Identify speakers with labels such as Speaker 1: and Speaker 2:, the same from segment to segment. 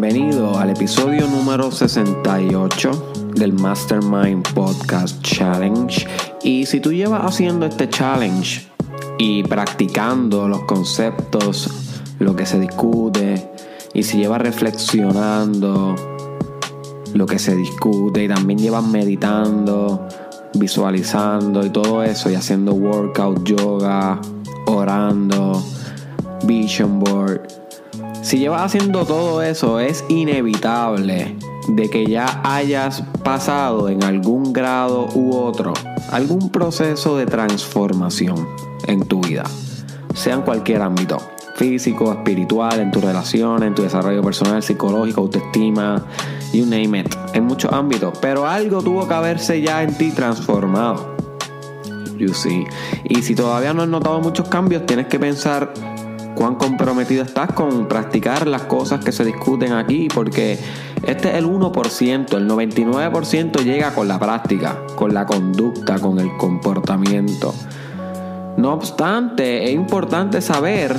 Speaker 1: Bienvenido al episodio número 68 del Mastermind Podcast Challenge. Y si tú llevas haciendo este challenge y practicando los conceptos, lo que se discute, y si llevas reflexionando lo que se discute y también llevas meditando, visualizando y todo eso y haciendo workout, yoga, orando, vision board. Si llevas haciendo todo eso, es inevitable de que ya hayas pasado en algún grado u otro algún proceso de transformación en tu vida, sea en cualquier ámbito físico, espiritual, en tu relación, en tu desarrollo personal, psicológico, autoestima, you name it, en muchos ámbitos. Pero algo tuvo que haberse ya en ti transformado. You see. Y si todavía no has notado muchos cambios, tienes que pensar cuán comprometido estás con practicar las cosas que se discuten aquí, porque este es el 1%, el 99% llega con la práctica, con la conducta, con el comportamiento. No obstante, es importante saber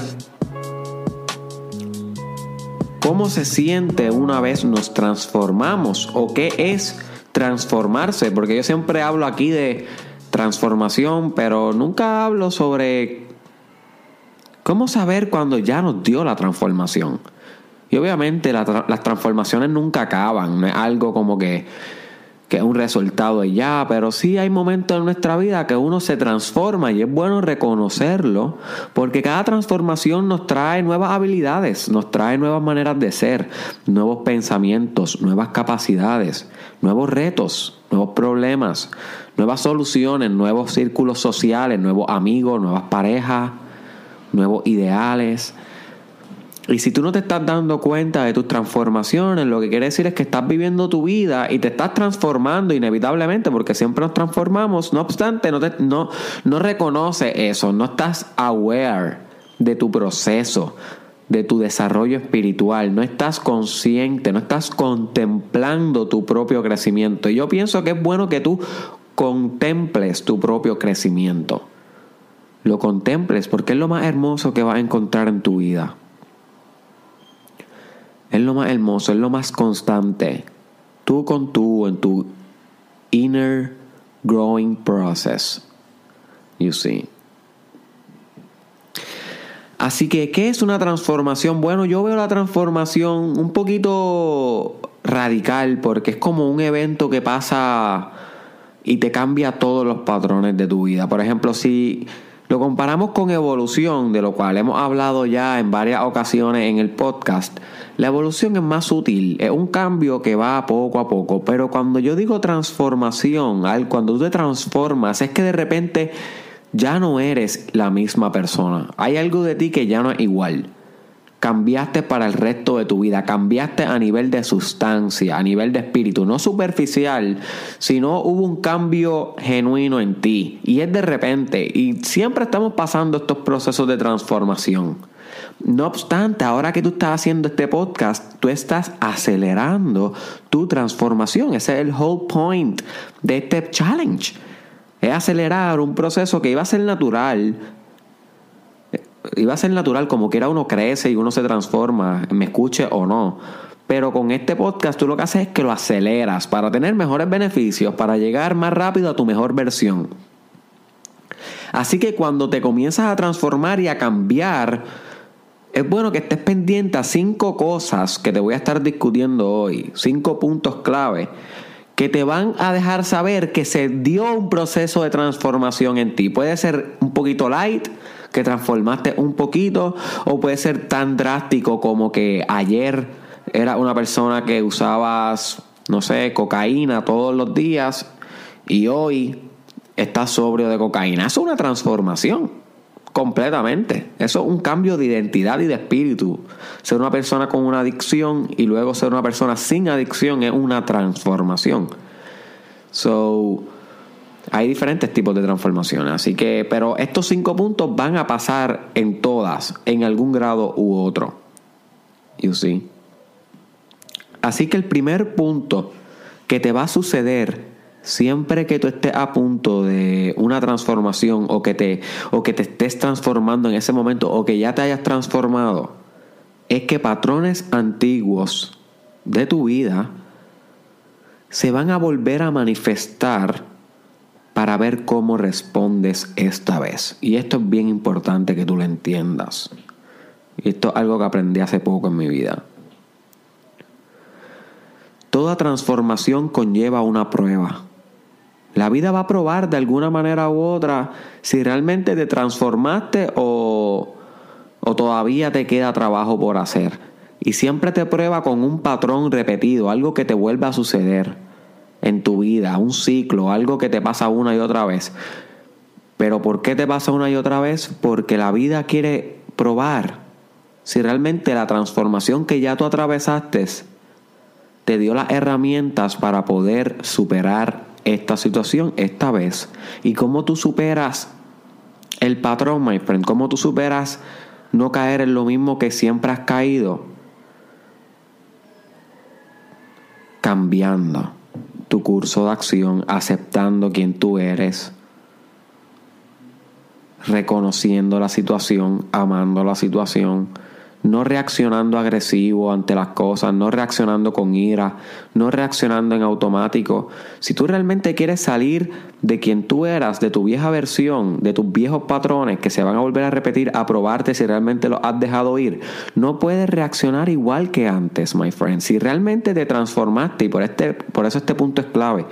Speaker 1: cómo se siente una vez nos transformamos o qué es transformarse, porque yo siempre hablo aquí de transformación, pero nunca hablo sobre cómo saber cuando ya nos dio la transformación. Y obviamente las transformaciones nunca acaban, no es algo como que que es un resultado de ya, pero sí hay momentos en nuestra vida que uno se transforma y es bueno reconocerlo porque cada transformación nos trae nuevas habilidades, nos trae nuevas maneras de ser, nuevos pensamientos, nuevas capacidades, nuevos retos, nuevos problemas, nuevas soluciones, nuevos círculos sociales, nuevos amigos, nuevas parejas, nuevos ideales. Y si tú no te estás dando cuenta de tus transformaciones, lo que quiere decir es que estás viviendo tu vida y te estás transformando inevitablemente, porque siempre nos transformamos. No obstante, no, no, no reconoce eso, no estás aware de tu proceso, de tu desarrollo espiritual, no estás consciente, no estás contemplando tu propio crecimiento. Y yo pienso que es bueno que tú contemples tu propio crecimiento. Lo contemples porque es lo más hermoso que vas a encontrar en tu vida. Es lo más hermoso, es lo más constante. Tú con tú en tu inner growing process. You see. Así que, ¿qué es una transformación? Bueno, yo veo la transformación un poquito radical porque es como un evento que pasa y te cambia todos los patrones de tu vida. Por ejemplo, si lo comparamos con evolución, de lo cual hemos hablado ya en varias ocasiones en el podcast, la evolución es más sutil, es un cambio que va poco a poco, pero cuando yo digo transformación, cuando tú te transformas, es que de repente ya no eres la misma persona. Hay algo de ti que ya no es igual. Cambiaste para el resto de tu vida, cambiaste a nivel de sustancia, a nivel de espíritu, no superficial, sino hubo un cambio genuino en ti. Y es de repente, y siempre estamos pasando estos procesos de transformación. No obstante, ahora que tú estás haciendo este podcast, tú estás acelerando tu transformación. Ese es el whole point de este challenge. Es acelerar un proceso que iba a ser natural. Iba a ser natural como quiera uno crece y uno se transforma, me escuche o no. Pero con este podcast tú lo que haces es que lo aceleras para tener mejores beneficios, para llegar más rápido a tu mejor versión. Así que cuando te comienzas a transformar y a cambiar, es bueno que estés pendiente a cinco cosas que te voy a estar discutiendo hoy, cinco puntos clave que te van a dejar saber que se dio un proceso de transformación en ti. Puede ser un poquito light, que transformaste un poquito, o puede ser tan drástico como que ayer era una persona que usabas, no sé, cocaína todos los días y hoy estás sobrio de cocaína. Eso es una transformación. Completamente. Eso es un cambio de identidad y de espíritu. Ser una persona con una adicción y luego ser una persona sin adicción es una transformación. So, hay diferentes tipos de transformaciones. Así que, pero estos cinco puntos van a pasar en todas, en algún grado u otro. You see. Así que el primer punto que te va a suceder Siempre que tú estés a punto de una transformación o que te, o que te estés transformando en ese momento o que ya te hayas transformado, es que patrones antiguos de tu vida se van a volver a manifestar para ver cómo respondes esta vez. Y esto es bien importante que tú lo entiendas. Y esto es algo que aprendí hace poco en mi vida. Toda transformación conlleva una prueba. La vida va a probar de alguna manera u otra si realmente te transformaste o, o todavía te queda trabajo por hacer. Y siempre te prueba con un patrón repetido, algo que te vuelve a suceder en tu vida, un ciclo, algo que te pasa una y otra vez. Pero ¿por qué te pasa una y otra vez? Porque la vida quiere probar si realmente la transformación que ya tú atravesaste te dio las herramientas para poder superar esta situación esta vez. Y cómo tú superas el patrón, my friend, cómo tú superas no caer en lo mismo que siempre has caído. Cambiando tu curso de acción, aceptando quién tú eres, reconociendo la situación, amando la situación no reaccionando agresivo ante las cosas, no reaccionando con ira, no reaccionando en automático. Si tú realmente quieres salir de quien tú eras, de tu vieja versión, de tus viejos patrones que se van a volver a repetir, a probarte si realmente lo has dejado ir, no puedes reaccionar igual que antes, my friend. Si realmente te transformaste, y por, este, por eso este punto es clave,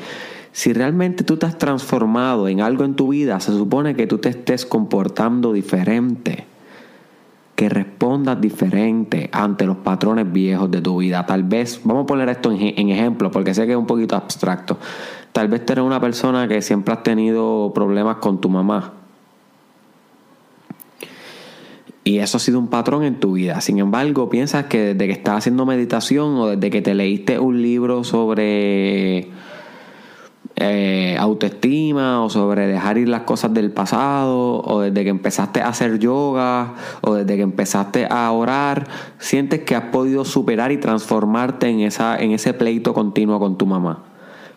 Speaker 1: si realmente tú te has transformado en algo en tu vida, se supone que tú te estés comportando diferente que respondas diferente ante los patrones viejos de tu vida. Tal vez, vamos a poner esto en, ejemplo, porque sé que es un poquito abstracto. Tal vez eres una persona que siempre has tenido problemas con tu mamá. Y eso ha sido un patrón en tu vida. Sin embargo, piensas que desde que estás haciendo meditación o desde que te leíste un libro sobre eh, autoestima o sobre dejar ir las cosas del pasado o desde que empezaste a hacer yoga o desde que empezaste a orar, sientes que has podido superar y transformarte en, esa, en ese pleito continuo con tu mamá.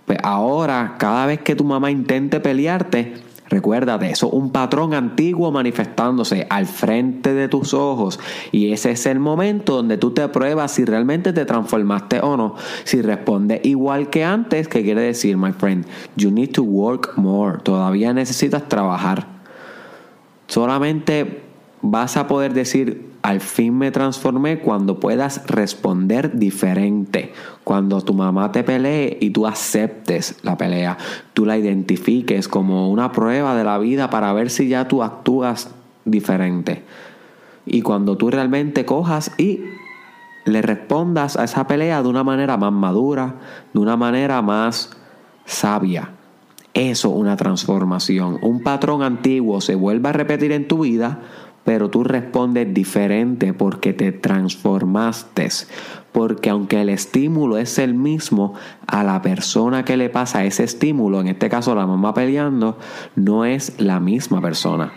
Speaker 1: Pues ahora, cada vez que tu mamá intente pelearte, Recuérdate, eso un patrón antiguo manifestándose al frente de tus ojos. Y ese es el momento donde tú te pruebas si realmente te transformaste o no. Si responde igual que antes, ¿qué quiere decir, my friend? You need to work more. Todavía necesitas trabajar. Solamente vas a poder decir, al fin me transformé cuando puedas responder diferente. Cuando tu mamá te pelee y tú aceptes la pelea, tú la identifiques como una prueba de la vida para ver si ya tú actúas diferente. Y cuando tú realmente cojas y le respondas a esa pelea de una manera más madura, de una manera más sabia. Eso, una transformación. Un patrón antiguo se vuelve a repetir en tu vida pero tú respondes diferente porque te transformaste. Porque aunque el estímulo es el mismo, a la persona que le pasa ese estímulo, en este caso la mamá peleando, no es la misma persona.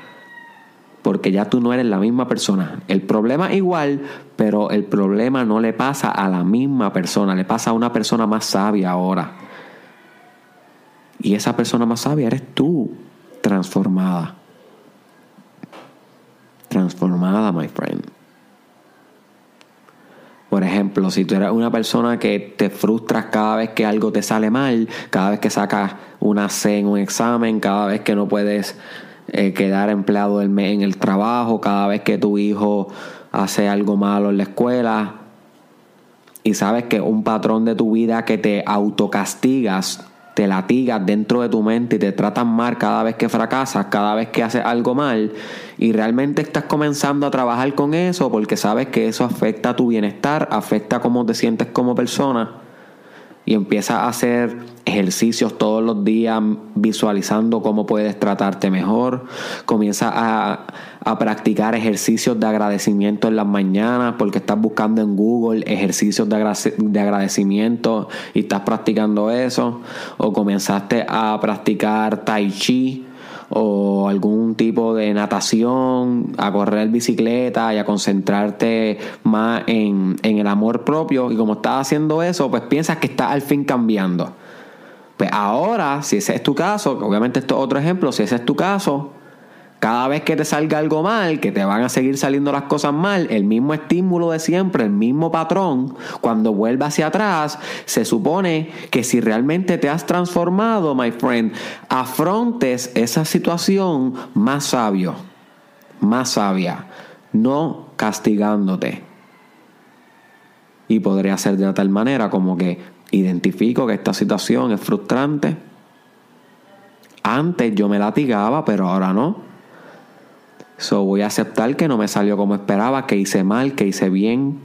Speaker 1: Porque ya tú no eres la misma persona. El problema es igual, pero el problema no le pasa a la misma persona, le pasa a una persona más sabia ahora. Y esa persona más sabia eres tú, transformada transformada, my friend. Por ejemplo, si tú eres una persona que te frustras cada vez que algo te sale mal, cada vez que sacas una C en un examen, cada vez que no puedes eh, quedar empleado en el trabajo, cada vez que tu hijo hace algo malo en la escuela, y sabes que un patrón de tu vida que te autocastigas te latigas dentro de tu mente y te tratan mal cada vez que fracasas, cada vez que haces algo mal y realmente estás comenzando a trabajar con eso porque sabes que eso afecta a tu bienestar, afecta a cómo te sientes como persona y empiezas a hacer ejercicios todos los días visualizando cómo puedes tratarte mejor, comienza a, a, practicar ejercicios de agradecimiento en las mañanas porque estás buscando en Google ejercicios de, de agradecimiento y estás practicando eso, o comenzaste a practicar tai chi o algún tipo de natación, a correr bicicleta y a concentrarte más en, el amor propio. Y como estás haciendo eso, pues piensas que estás al fin cambiando. Pues ahora, si ese es tu caso, obviamente esto es otro ejemplo, si ese es tu caso, Cada vez que te salga algo mal, que te van a seguir saliendo las cosas mal, el mismo estímulo de siempre, el mismo patrón, cuando vuelva hacia atrás, se supone que si realmente te has transformado, my friend, afrontes esa situación más sabio, más sabia, no castigándote. Y podría ser de tal manera como que identifico que esta situación es frustrante. Antes yo me latigaba, pero ahora no. So voy a aceptar que no me salió como esperaba, que hice mal, que hice bien.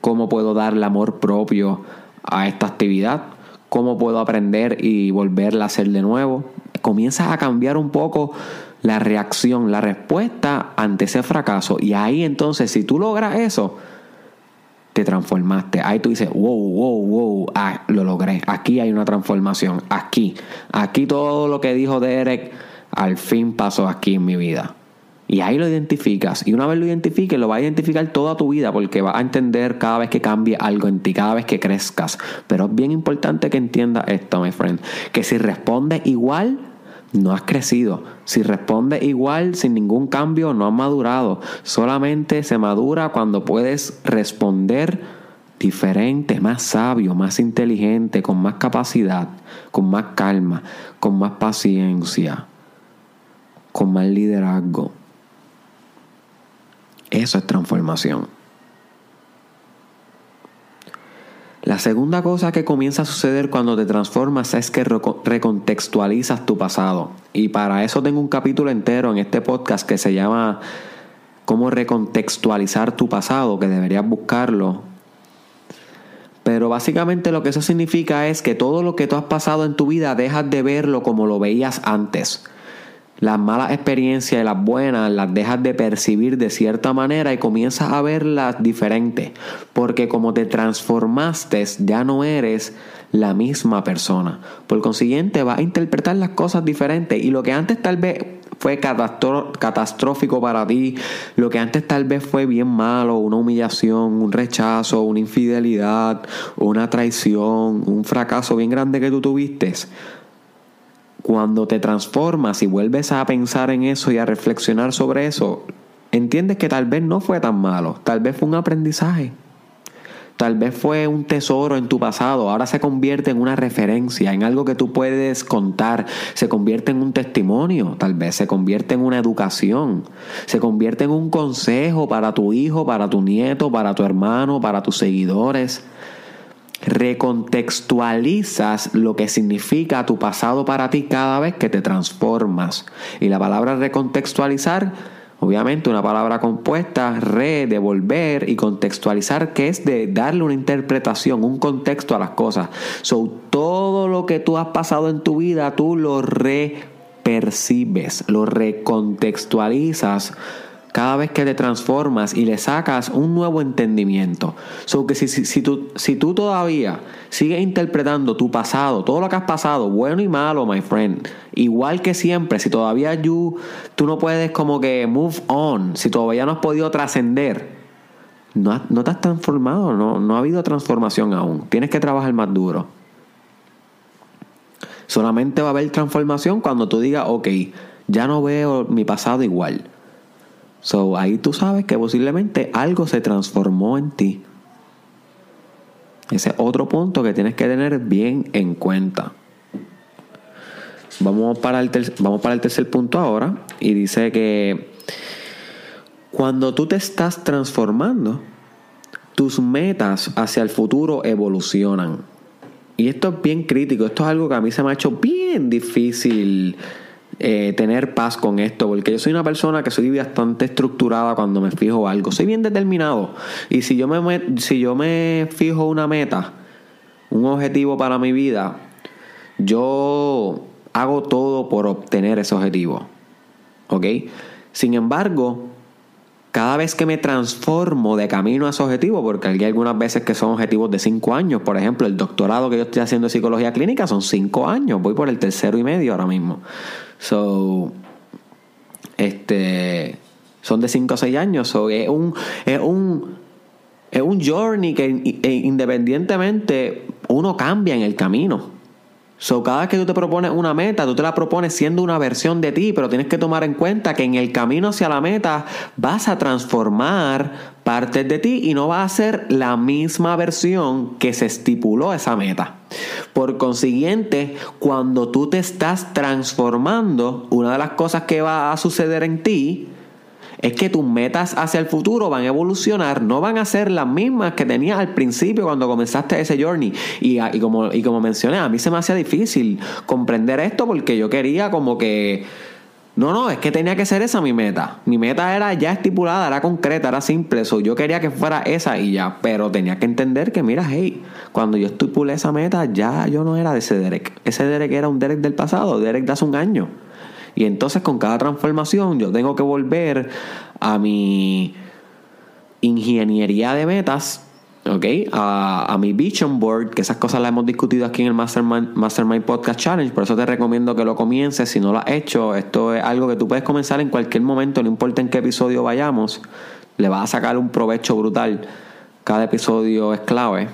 Speaker 1: ¿Cómo puedo darle amor propio a esta actividad? ¿Cómo puedo aprender y volverla a hacer de nuevo? Comienzas a cambiar un poco la reacción, la respuesta ante ese fracaso. Y ahí entonces, si tú logras eso, te transformaste. Ahí tú dices, wow, wow, wow, ah, lo logré. Aquí hay una transformación. Aquí. Aquí todo lo que dijo Derek al fin pasó aquí en mi vida. Y ahí lo identificas. Y una vez lo identifiques, lo va a identificar toda tu vida porque va a entender cada vez que cambie algo en ti, cada vez que crezcas. Pero es bien importante que entiendas esto, my friend. Que si respondes igual, no has crecido. Si respondes igual, sin ningún cambio, no has madurado. Solamente se madura cuando puedes responder diferente, más sabio, más inteligente, con más capacidad, con más calma, con más paciencia, con más liderazgo. Eso es transformación. La segunda cosa que comienza a suceder cuando te transformas es que recontextualizas tu pasado. Y para eso tengo un capítulo entero en este podcast que se llama Cómo recontextualizar tu pasado, que deberías buscarlo. Pero básicamente lo que eso significa es que todo lo que tú has pasado en tu vida dejas de verlo como lo veías antes. Las malas experiencias y las buenas las dejas de percibir de cierta manera y comienzas a verlas diferentes. Porque como te transformaste, ya no eres la misma persona. Por consiguiente, vas a interpretar las cosas diferentes. Y lo que antes tal vez fue catastrófico para ti, lo que antes tal vez fue bien malo, una humillación, un rechazo, una infidelidad, una traición, un fracaso bien grande que tú tuviste cuando te transformas y vuelves a pensar en eso y a reflexionar sobre eso, entiendes que tal vez no fue tan malo, tal vez fue un aprendizaje. Tal vez fue un tesoro en tu pasado, ahora se convierte en una referencia, en algo que tú puedes contar, se convierte en un testimonio, tal vez se convierte en una educación, se convierte en un consejo para tu hijo, para tu nieto, para tu hermano, para tus seguidores recontextualizas lo que significa tu pasado para ti cada vez que te transformas. Y la palabra recontextualizar, obviamente una palabra compuesta, re, devolver y contextualizar, que es de darle una interpretación, un contexto a las cosas. So, todo lo que tú has pasado en tu vida, tú lo repercibes, lo recontextualizas cada vez que te transformas y le sacas un nuevo entendimiento. So que si, tú, todavía sigues interpretando tu pasado, todo lo que has pasado, bueno y malo, my friend, igual que siempre, si todavía tú no puedes como que move on, si todavía no has podido trascender, no, no te has transformado, no, no ha habido transformación aún. Tienes que trabajar más duro. Solamente va a haber transformación cuando tú digas, ok, ya no veo mi pasado igual So ahí tú sabes que posiblemente algo se transformó en ti. Ese es otro punto que tienes que tener bien en cuenta. Vamos para el, vamos para el tercer punto ahora. Y dice que cuando tú te estás transformando, tus metas hacia el futuro evolucionan. Y esto es bien crítico. Esto es algo que a mí se me ha hecho bien difícil eh, tener paz con esto, porque yo soy una persona que soy bastante estructurada cuando me fijo algo, soy bien determinado y si yo me, si yo me fijo una meta, un objetivo para mi vida, yo hago todo por obtener ese objetivo, ¿ok? Sin embargo, cada vez que me transformo de camino a ese objetivo, porque hay algunas veces que son objetivos de cinco años, por ejemplo, el doctorado que yo estoy haciendo de psicología clínica son cinco años, voy por el tercero y medio ahora mismo. So, este, son de 5 o 6 años. So, es un, es un, es un journey que e independientemente uno cambia en el camino. So, cada vez que tú te propones una meta, tú te la propones siendo una versión de ti, pero tienes que tomar en cuenta que en el camino hacia la meta vas a transformar partes de ti y no va a ser la misma versión que se estipuló esa meta. Por consiguiente, cuando tú te estás transformando, una de las cosas que va a suceder en ti es que tus metas hacia el futuro van a evolucionar, no van a ser las mismas que tenías al principio cuando comenzaste ese journey. Y, como, y como mencioné, a mí se me hacía difícil comprender esto porque yo quería como que... No, no, es que tenía que ser esa mi meta. Mi meta era ya estipulada, era concreta, era simple. Eso yo quería que fuera esa y ya. Pero tenía que entender que, mira, hey, cuando yo estipulé esa meta, ya yo no era de ese Derek. Ese Derek era un Derek del pasado, Derek de hace un año. Y entonces con cada transformación yo tengo que volver a mi ingeniería de metas, ¿ok? A, mi vision board, que esas cosas las hemos discutido aquí en el Mastermind, Mastermind Podcast Challenge, por eso te recomiendo que lo comiences si no lo has hecho. Esto es algo que tú puedes comenzar en cualquier momento, no importa en qué episodio vayamos, le vas a sacar un provecho brutal. Cada episodio es clave.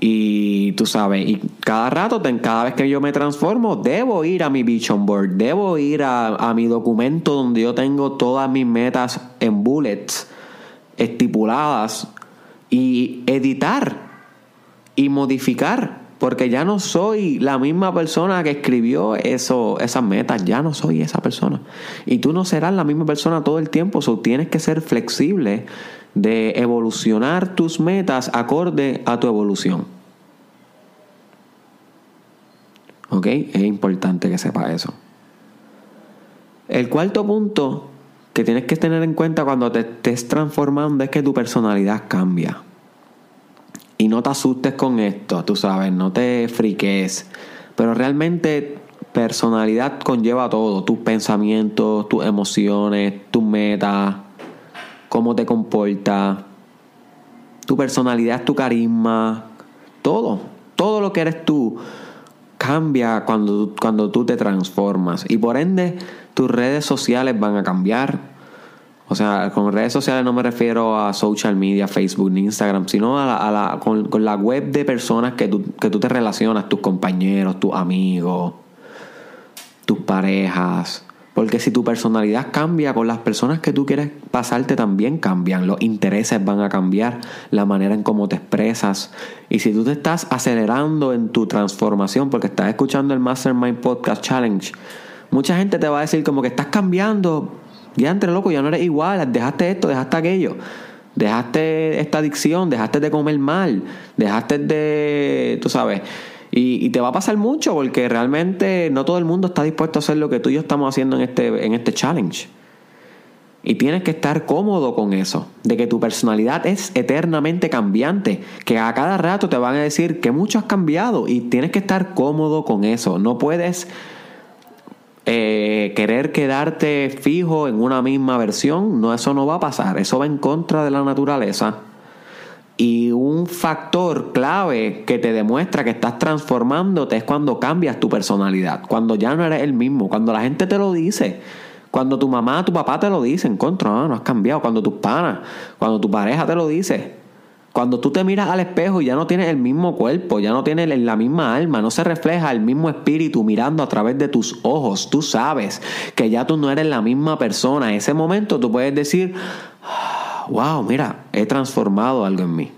Speaker 1: Y tú sabes, y cada rato, cada vez que yo me transformo, debo ir a mi vision board, debo ir a, mi documento donde yo tengo todas mis metas en bullets estipuladas y editar y modificar. Porque ya no soy la misma persona que escribió eso, esas metas, ya no soy esa persona. Y tú no serás la misma persona todo el tiempo, so tienes que ser flexible de evolucionar tus metas acorde a tu evolución. ¿Ok? Es importante que sepa eso. El cuarto punto que tienes que tener en cuenta cuando te estés transformando es que tu personalidad cambia. No te asustes con esto, tú sabes, no te friques. Pero realmente personalidad conlleva todo, tus pensamientos, tus emociones, tus metas, cómo te comportas, tu personalidad, tu carisma, todo, todo lo que eres tú cambia cuando, cuando tú te transformas y por ende tus redes sociales van a cambiar. O sea, con redes sociales no me refiero a social media, Facebook ni Instagram, sino a la, con, con, la web de personas que tú, que tú te relacionas, tus compañeros, tus amigos, tus parejas. Porque si tu personalidad cambia con las personas que tú quieres pasarte también cambian, los intereses van a cambiar, la manera en cómo te expresas. Y si tú te estás acelerando en tu transformación porque estás escuchando el Mastermind Podcast Challenge, mucha gente te va a decir como que estás cambiando, ya entre loco, ya no eres igual, dejaste esto, dejaste aquello. Dejaste esta adicción, dejaste de comer mal, dejaste de, tú sabes, y, te va a pasar mucho porque realmente no todo el mundo está dispuesto a hacer lo que tú y yo estamos haciendo en este, en este challenge. Y tienes que estar cómodo con eso, de que tu personalidad es eternamente cambiante, que a cada rato te van a decir que mucho has cambiado y tienes que estar cómodo con eso. No puedes eh, querer quedarte fijo en una misma versión, no, eso no va a pasar, eso va en contra de la naturaleza. Y un factor clave que te demuestra que estás transformándote es cuando cambias tu personalidad, cuando ya no eres el mismo, cuando la gente te lo dice, cuando tu mamá, tu papá te lo dicen, contra, no, no has cambiado, cuando tus panas, cuando tu pareja te lo dice, cuando tú te miras al espejo ya no tienes el mismo cuerpo, ya no tienes la misma alma, no se refleja el mismo espíritu mirando a través de tus ojos, tú sabes que ya tú no eres la misma persona. En ese momento tú puedes decir, wow, mira, he transformado algo en mí.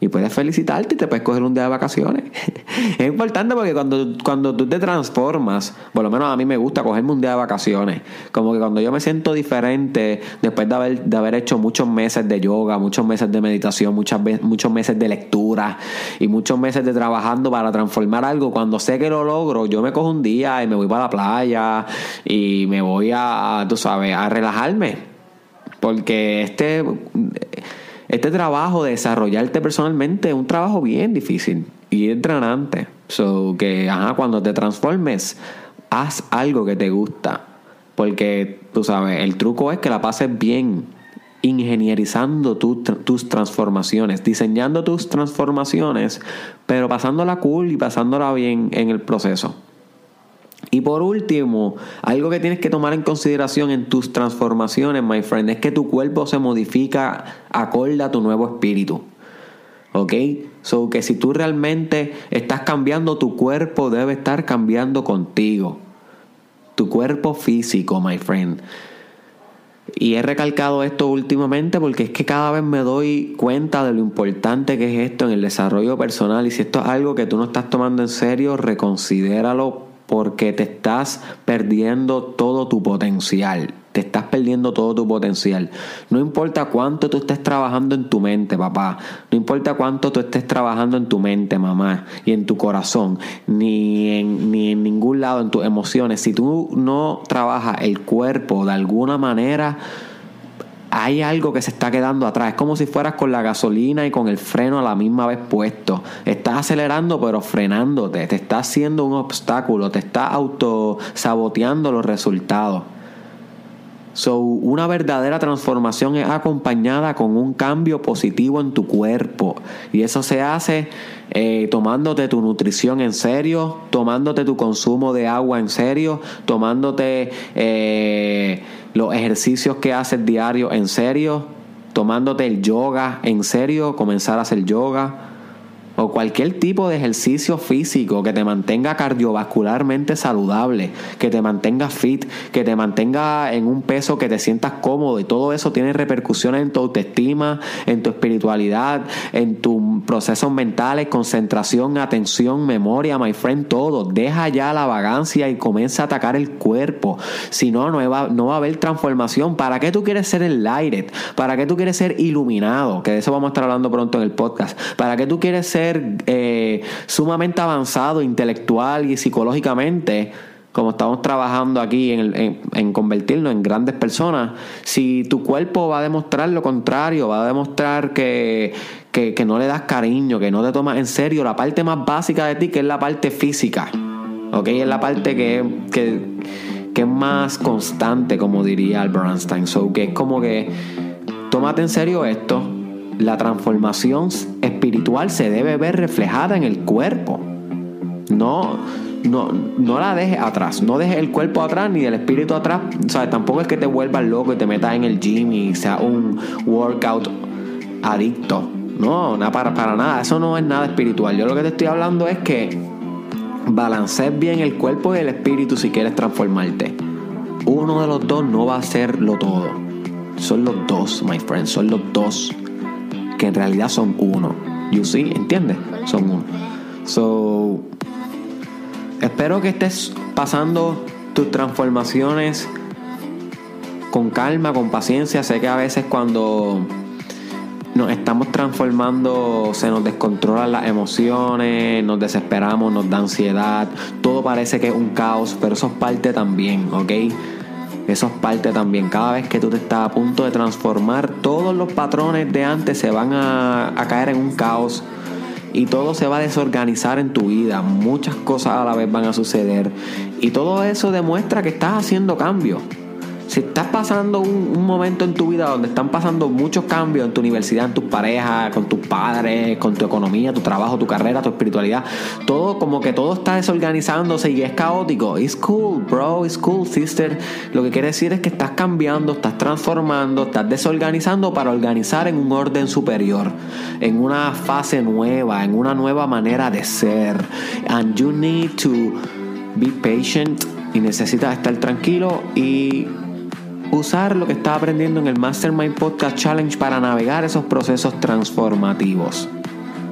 Speaker 1: Y puedes felicitarte y te puedes coger un día de vacaciones. es importante porque cuando, cuando tú te transformas, por lo menos a mí me gusta cogerme un día de vacaciones. Como que cuando yo me siento diferente, después de haber, de haber hecho muchos meses de yoga, muchos meses de meditación, muchas muchos meses de lectura y muchos meses de trabajando para transformar algo, cuando sé que lo logro, yo me cojo un día y me voy para la playa y me voy a, tú sabes, a relajarme porque este, este trabajo de desarrollarte personalmente es un trabajo bien difícil y entrenante. So que ajá, cuando te transformes, haz algo que te gusta. Porque tú sabes, el truco es que la pases bien ingenierizando tus transformaciones, diseñando tus transformaciones, pero pasándola cool y pasándola bien en el proceso. Y por último, algo que tienes que tomar en consideración en tus transformaciones, my friend, es que tu cuerpo se modifica acorde a tu nuevo espíritu. ¿Ok? So que si tú realmente estás cambiando, tu cuerpo debe estar cambiando contigo. Tu cuerpo físico, my friend. Y he recalcado esto últimamente porque es que cada vez me doy cuenta de lo importante que es esto en el desarrollo personal. Y si esto es algo que tú no estás tomando en serio, reconsidéralo porque te estás perdiendo todo tu potencial. Te estás perdiendo todo tu potencial. No importa cuánto tú estés trabajando en tu mente, papá. No importa cuánto tú estés trabajando en tu mente, mamá, y en tu corazón, ni en, ni en ningún lado en tus emociones. Si tú no trabajas el cuerpo de alguna manera, hay algo que se está quedando atrás. Es como si fueras con la gasolina y con el freno a la misma vez puesto. Estás acelerando pero frenándote. Te está haciendo un obstáculo. Te está autosaboteando los resultados. So, una verdadera transformación es acompañada con un cambio positivo en tu cuerpo. Y eso se hace eh, tomándote tu nutrición en serio, tomándote tu consumo de agua en serio, tomándote eh, los ejercicios que haces diario en serio, tomándote el yoga en serio, comenzar a hacer yoga o cualquier tipo de ejercicio físico que te mantenga cardiovascularmente saludable, que te mantenga fit, que te mantenga en un peso que te sientas cómodo y todo eso tiene repercusiones en tu autoestima, en tu espiritualidad, en tus procesos mentales, concentración, atención, memoria, my friend, todo. Deja ya la vagancia y comienza a atacar el cuerpo. Si no, no va, no va a haber transformación. ¿Para qué tú quieres ser enlightened? ¿Para qué tú quieres ser iluminado? Que de eso vamos a estar hablando pronto en el podcast. ¿Para qué tú quieres ser eh, sumamente avanzado intelectual y psicológicamente, como estamos trabajando aquí en, convertirnos en grandes personas, si tu cuerpo va a demostrar lo contrario, va a demostrar que, que, no le das cariño, que no te tomas en serio la parte más básica de ti, que es la parte física, ¿ok? Es la parte que, que, que es más constante, como diría Albert Einstein, so que es como que tómate en serio esto, la transformación espiritual se debe ver reflejada en el cuerpo. No, no, no la dejes atrás. No dejes el cuerpo atrás ni el espíritu atrás. O tampoco es que te vuelvas loco y te metas en el gym y sea un workout adicto. No, nada para, para nada. Eso no es nada espiritual. Yo lo que te estoy hablando es que balancees bien el cuerpo y el espíritu si quieres transformarte. Uno de los dos no va a serlo todo. Son los dos, my friend. Son los dos que en realidad son uno. You see, ¿entiendes? Son uno. So, espero que estés pasando tus transformaciones con calma, con paciencia. Sé que a veces cuando nos estamos transformando se nos descontrolan las emociones, nos desesperamos, nos da ansiedad, todo parece que es un caos, pero eso es parte también, ¿ok? Eso es parte también. Cada vez que tú te estás a punto de transformar, todos los patrones de antes se van a, caer en un caos y todo se va a desorganizar en tu vida. Muchas cosas a la vez van a suceder. Y todo eso demuestra que estás haciendo cambios. Si estás pasando un, momento en tu vida donde están pasando muchos cambios en tu universidad, en tus parejas, con tus padres, con tu economía, tu trabajo, tu carrera, tu espiritualidad, todo como que todo está desorganizándose y es caótico. It's cool, bro, it's cool, sister. Lo que quiere decir es que estás cambiando, estás transformando, estás desorganizando para organizar en un orden superior, en una fase nueva, en una nueva manera de ser. And you need to be patient y necesitas estar tranquilo y usar lo que está aprendiendo en el Mastermind Podcast Challenge para navegar esos procesos transformativos.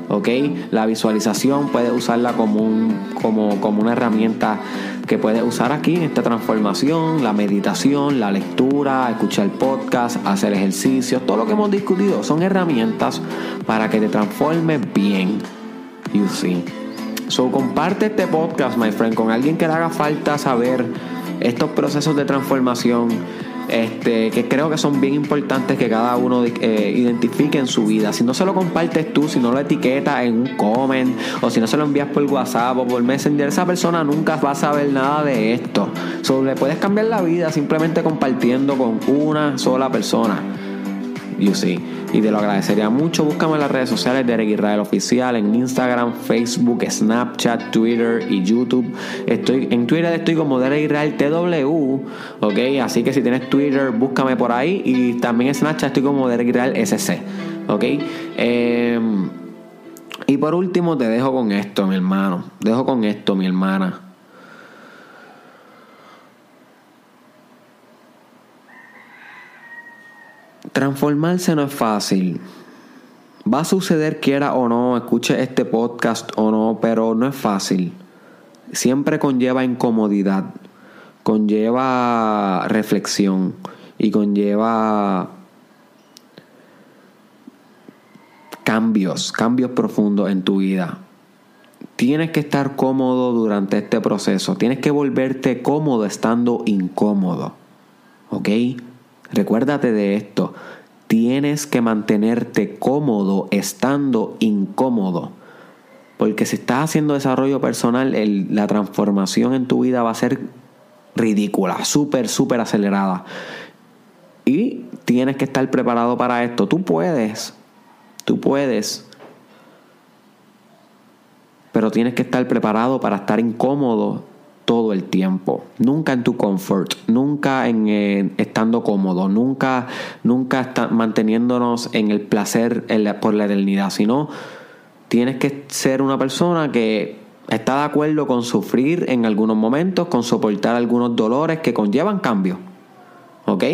Speaker 1: ¿Ok? La visualización puedes usarla como, como, como una herramienta que puedes usar aquí en esta transformación, la meditación, la lectura, escuchar podcast, hacer ejercicios, todo lo que hemos discutido son herramientas para que te transformes bien. You see. So comparte este podcast, my friend, con alguien que le haga falta saber estos procesos de transformación este, que creo que son bien importantes que cada uno eh, identifique en su vida. Si no se lo compartes tú, si no lo etiquetas en un comment o si no se lo envías por WhatsApp o por Messenger, esa persona nunca va a saber nada de esto. Solo le puedes cambiar la vida simplemente compartiendo con una sola persona. You see y te lo agradecería mucho. Búscame en las redes sociales de Eric Israel Oficial, en Instagram, Facebook, Snapchat, Twitter y YouTube. Estoy, en Twitter estoy como Derek Israel TW, ok, así que si tienes Twitter, búscame por ahí y también en Snapchat estoy como Derek Israel SC, ok. Em, Y por último te dejo con esto, mi hermano. Dejo con esto, mi hermana. Transformarse no es fácil. Va a suceder quiera o no, escuche este podcast o no, pero no es fácil. Siempre conlleva incomodidad, conlleva reflexión y conlleva cambios, cambios profundos en tu vida. Tienes que estar cómodo durante este proceso. Tienes que volverte cómodo estando incómodo. ¿Ok? Recuérdate de esto. Tienes que mantenerte cómodo estando incómodo. Porque si estás haciendo desarrollo personal, la transformación en tu vida va a ser ridícula, súper, súper acelerada. Y tienes que estar preparado para esto. Tú puedes, tú puedes, pero tienes que estar preparado para estar incómodo todo el tiempo, nunca en tu comfort, nunca en eh, estando cómodo, nunca, nunca manteniéndonos en el placer por la eternidad, sino tienes que ser una persona que está de acuerdo con sufrir en algunos momentos, con soportar algunos dolores que conllevan cambio, ¿ok?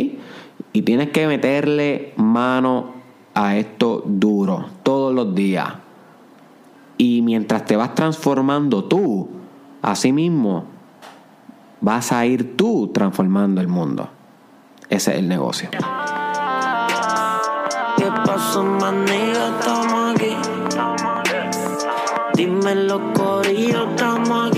Speaker 1: Y tienes que meterle mano a esto duro todos los días. Y mientras te vas transformando tú, a sí mismo, vas a ir tú transformando el mundo. Ese es el negocio. ¿Qué pasó, Estamos aquí. Dime los corillos, estamos aquí.